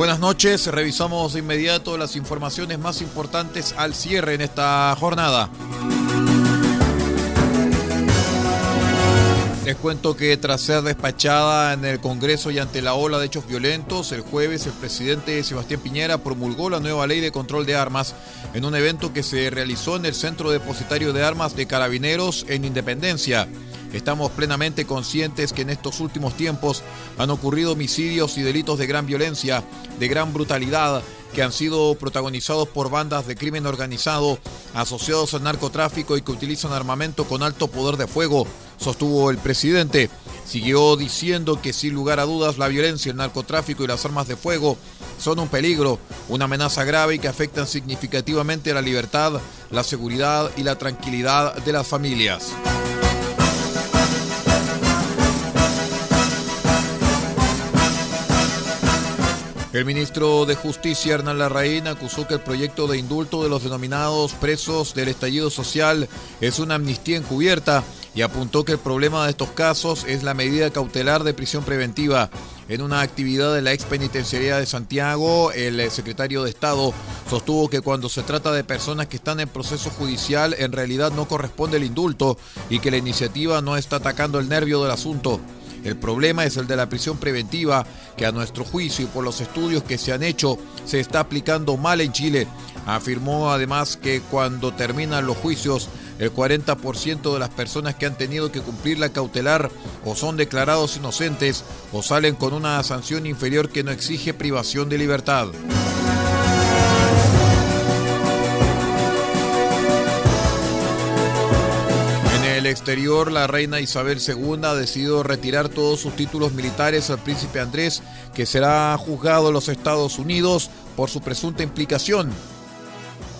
Buenas noches, revisamos de inmediato las informaciones más importantes al cierre en esta jornada. Les cuento que tras ser despachada en el Congreso y ante la ola de hechos violentos, el jueves el presidente Sebastián Piñera promulgó la nueva ley de control de armas en un evento que se realizó en el Centro Depositario de Armas de Carabineros en Independencia. Estamos plenamente conscientes que en estos últimos tiempos han ocurrido homicidios y delitos de gran violencia, de gran brutalidad, que han sido protagonizados por bandas de crimen organizado asociados al narcotráfico y que utilizan armamento con alto poder de fuego, sostuvo el presidente. Siguió diciendo que sin lugar a dudas la violencia, el narcotráfico y las armas de fuego son un peligro, una amenaza grave y que afectan significativamente la libertad, la seguridad y la tranquilidad de las familias. El ministro de Justicia, Hernán Larraín, acusó que el proyecto de indulto de los denominados presos del estallido social es una amnistía encubierta y apuntó que el problema de estos casos es la medida cautelar de prisión preventiva. En una actividad de la ex penitenciaría de Santiago, el secretario de Estado sostuvo que cuando se trata de personas que están en proceso judicial, en realidad no corresponde el indulto y que la iniciativa no está atacando el nervio del asunto. El problema es el de la prisión preventiva, que a nuestro juicio y por los estudios que se han hecho se está aplicando mal en Chile. Afirmó además que cuando terminan los juicios, el 40% de las personas que han tenido que cumplir la cautelar o son declarados inocentes o salen con una sanción inferior que no exige privación de libertad. Exterior, la reina Isabel II ha decidido retirar todos sus títulos militares al príncipe Andrés, que será juzgado en los Estados Unidos por su presunta implicación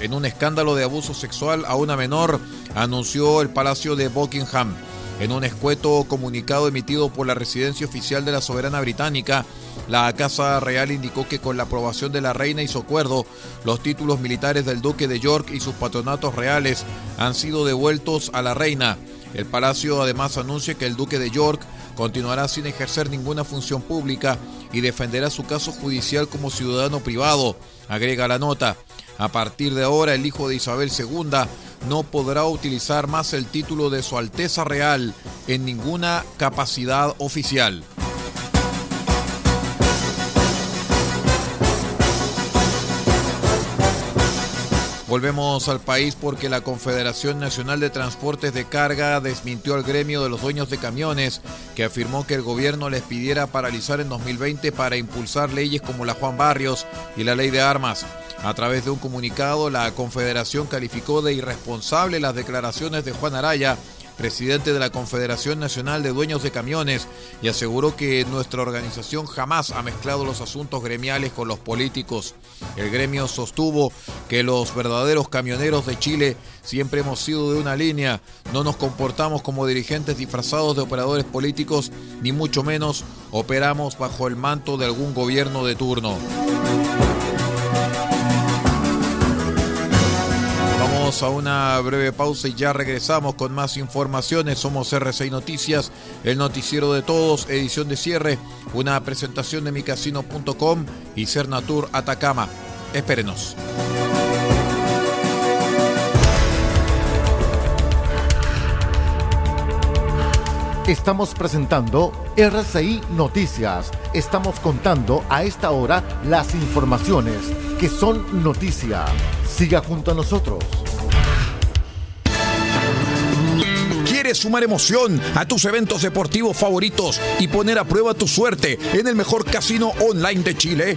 en un escándalo de abuso sexual a una menor, anunció el Palacio de Buckingham. En un escueto comunicado emitido por la residencia oficial de la soberana británica, la Casa Real indicó que con la aprobación de la reina y su acuerdo, los títulos militares del duque de York y sus patronatos reales han sido devueltos a la reina. El palacio además anuncia que el duque de York continuará sin ejercer ninguna función pública y defenderá su caso judicial como ciudadano privado, agrega la nota. A partir de ahora, el hijo de Isabel II no podrá utilizar más el título de Su Alteza Real en ninguna capacidad oficial. Volvemos al país porque la Confederación Nacional de Transportes de Carga desmintió al gremio de los dueños de camiones que afirmó que el gobierno les pidiera paralizar en 2020 para impulsar leyes como la Juan Barrios y la ley de armas. A través de un comunicado, la Confederación calificó de irresponsable las declaraciones de Juan Araya presidente de la Confederación Nacional de Dueños de Camiones, y aseguró que nuestra organización jamás ha mezclado los asuntos gremiales con los políticos. El gremio sostuvo que los verdaderos camioneros de Chile siempre hemos sido de una línea, no nos comportamos como dirigentes disfrazados de operadores políticos, ni mucho menos operamos bajo el manto de algún gobierno de turno. A una breve pausa y ya regresamos con más informaciones. Somos RCI Noticias, el noticiero de todos, edición de cierre, una presentación de micasino.com y Cernatur Atacama. Espérenos. Estamos presentando RCI Noticias. Estamos contando a esta hora las informaciones que son noticia. Siga junto a nosotros. ¿Quieres sumar emoción a tus eventos deportivos favoritos y poner a prueba tu suerte en el mejor casino online de Chile?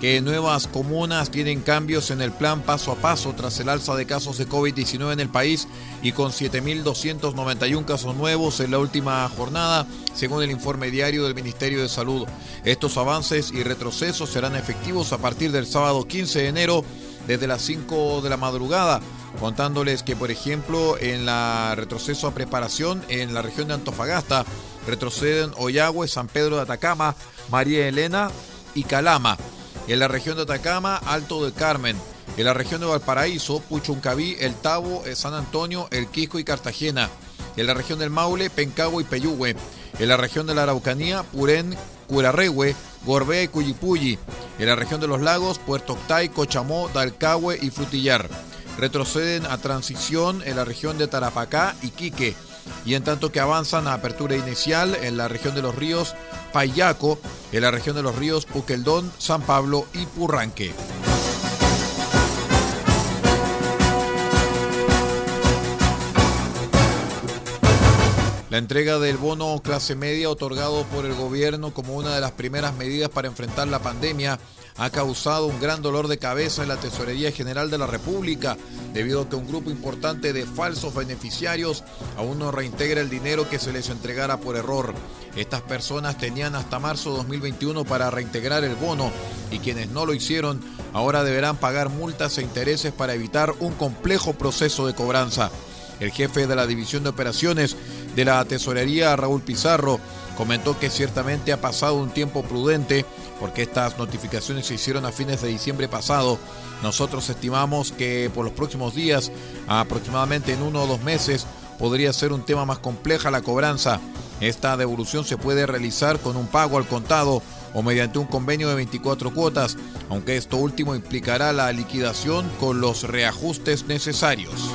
que nuevas comunas tienen cambios en el plan paso a paso tras el alza de casos de COVID-19 en el país y con 7.291 casos nuevos en la última jornada, según el informe diario del Ministerio de Salud. Estos avances y retrocesos serán efectivos a partir del sábado 15 de enero desde las 5 de la madrugada contándoles que, por ejemplo, en la retroceso a preparación en la región de Antofagasta, retroceden Oyagüe, San Pedro de Atacama, María Elena y Calama. En la región de Atacama, Alto del Carmen. En la región de Valparaíso, Puchuncaví, El Tabo, San Antonio, El Quisco y Cartagena. En la región del Maule, Pencagua y Peyúgue. En la región de la Araucanía, Purén, Curarrehue, Gorbea y Cuyipulli. En la región de los lagos, Puerto Octay, Cochamó, Dalcahue y Frutillar retroceden a transición en la región de Tarapacá y Quique, y en tanto que avanzan a apertura inicial en la región de los ríos Payaco, en la región de los ríos Puqueldón, San Pablo y Purranque. La entrega del bono clase media otorgado por el gobierno como una de las primeras medidas para enfrentar la pandemia ha causado un gran dolor de cabeza en la Tesorería General de la República, debido a que un grupo importante de falsos beneficiarios aún no reintegra el dinero que se les entregara por error. Estas personas tenían hasta marzo de 2021 para reintegrar el bono y quienes no lo hicieron ahora deberán pagar multas e intereses para evitar un complejo proceso de cobranza. El jefe de la División de Operaciones de la Tesorería, Raúl Pizarro, comentó que ciertamente ha pasado un tiempo prudente porque estas notificaciones se hicieron a fines de diciembre pasado. Nosotros estimamos que por los próximos días, aproximadamente en uno o dos meses, podría ser un tema más compleja la cobranza. Esta devolución se puede realizar con un pago al contado o mediante un convenio de 24 cuotas, aunque esto último implicará la liquidación con los reajustes necesarios.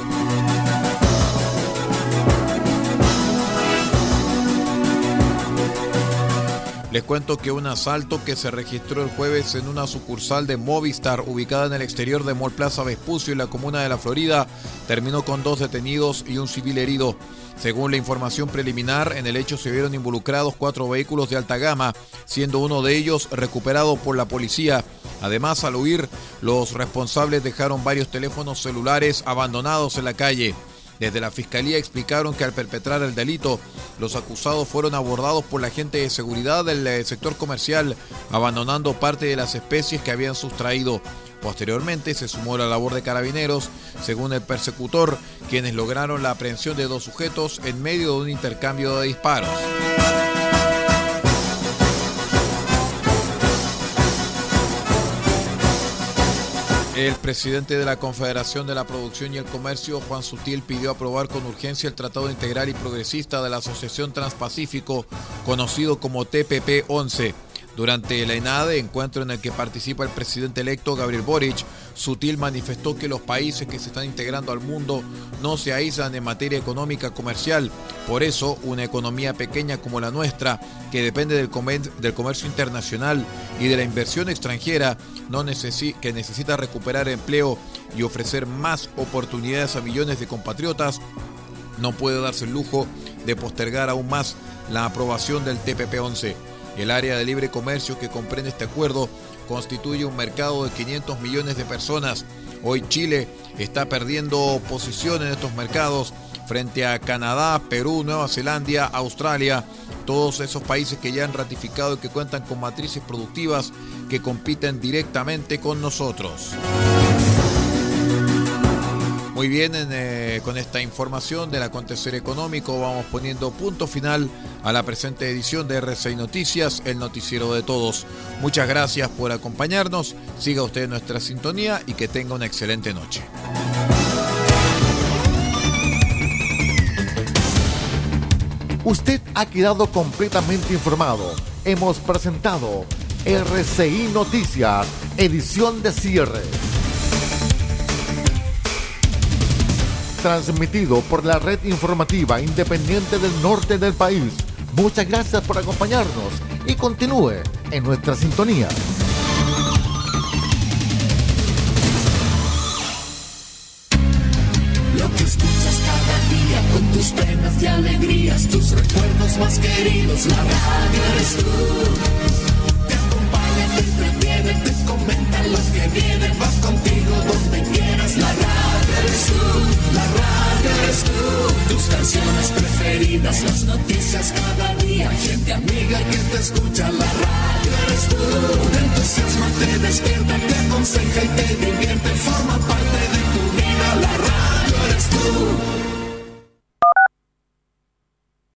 Les cuento que un asalto que se registró el jueves en una sucursal de Movistar ubicada en el exterior de Mall Plaza Vespucio en la comuna de La Florida terminó con dos detenidos y un civil herido. Según la información preliminar, en el hecho se vieron involucrados cuatro vehículos de alta gama, siendo uno de ellos recuperado por la policía. Además, al huir, los responsables dejaron varios teléfonos celulares abandonados en la calle. Desde la fiscalía explicaron que al perpetrar el delito, los acusados fueron abordados por la gente de seguridad del eh, sector comercial, abandonando parte de las especies que habían sustraído. Posteriormente se sumó la labor de carabineros, según el persecutor, quienes lograron la aprehensión de dos sujetos en medio de un intercambio de disparos. El presidente de la Confederación de la Producción y el Comercio, Juan Sutil, pidió aprobar con urgencia el Tratado Integral y Progresista de la Asociación Transpacífico, conocido como TPP-11. Durante la ENADE, encuentro en el que participa el presidente electo Gabriel Boric, Sutil manifestó que los países que se están integrando al mundo no se aíslan en materia económica comercial. Por eso, una economía pequeña como la nuestra, que depende del, del comercio internacional y de la inversión extranjera, no que necesita recuperar empleo y ofrecer más oportunidades a millones de compatriotas, no puede darse el lujo de postergar aún más la aprobación del TPP-11. El área de libre comercio que comprende este acuerdo constituye un mercado de 500 millones de personas. Hoy Chile está perdiendo posición en estos mercados frente a Canadá, Perú, Nueva Zelanda, Australia, todos esos países que ya han ratificado y que cuentan con matrices productivas que compiten directamente con nosotros. Muy bien, eh, con esta información del acontecer económico vamos poniendo punto final a la presente edición de R6 Noticias, el noticiero de todos. Muchas gracias por acompañarnos, siga usted nuestra sintonía y que tenga una excelente noche. Usted ha quedado completamente informado. Hemos presentado RCI Noticias, edición de cierre. Transmitido por la red informativa independiente del norte del país. Muchas gracias por acompañarnos y continúe en nuestra sintonía. Lo que escuchas cada día con tus penas y alegrías, tus recuerdos más queridos, la radio eres tú. Te acompaña, te entretiene, te comenta lo que viene,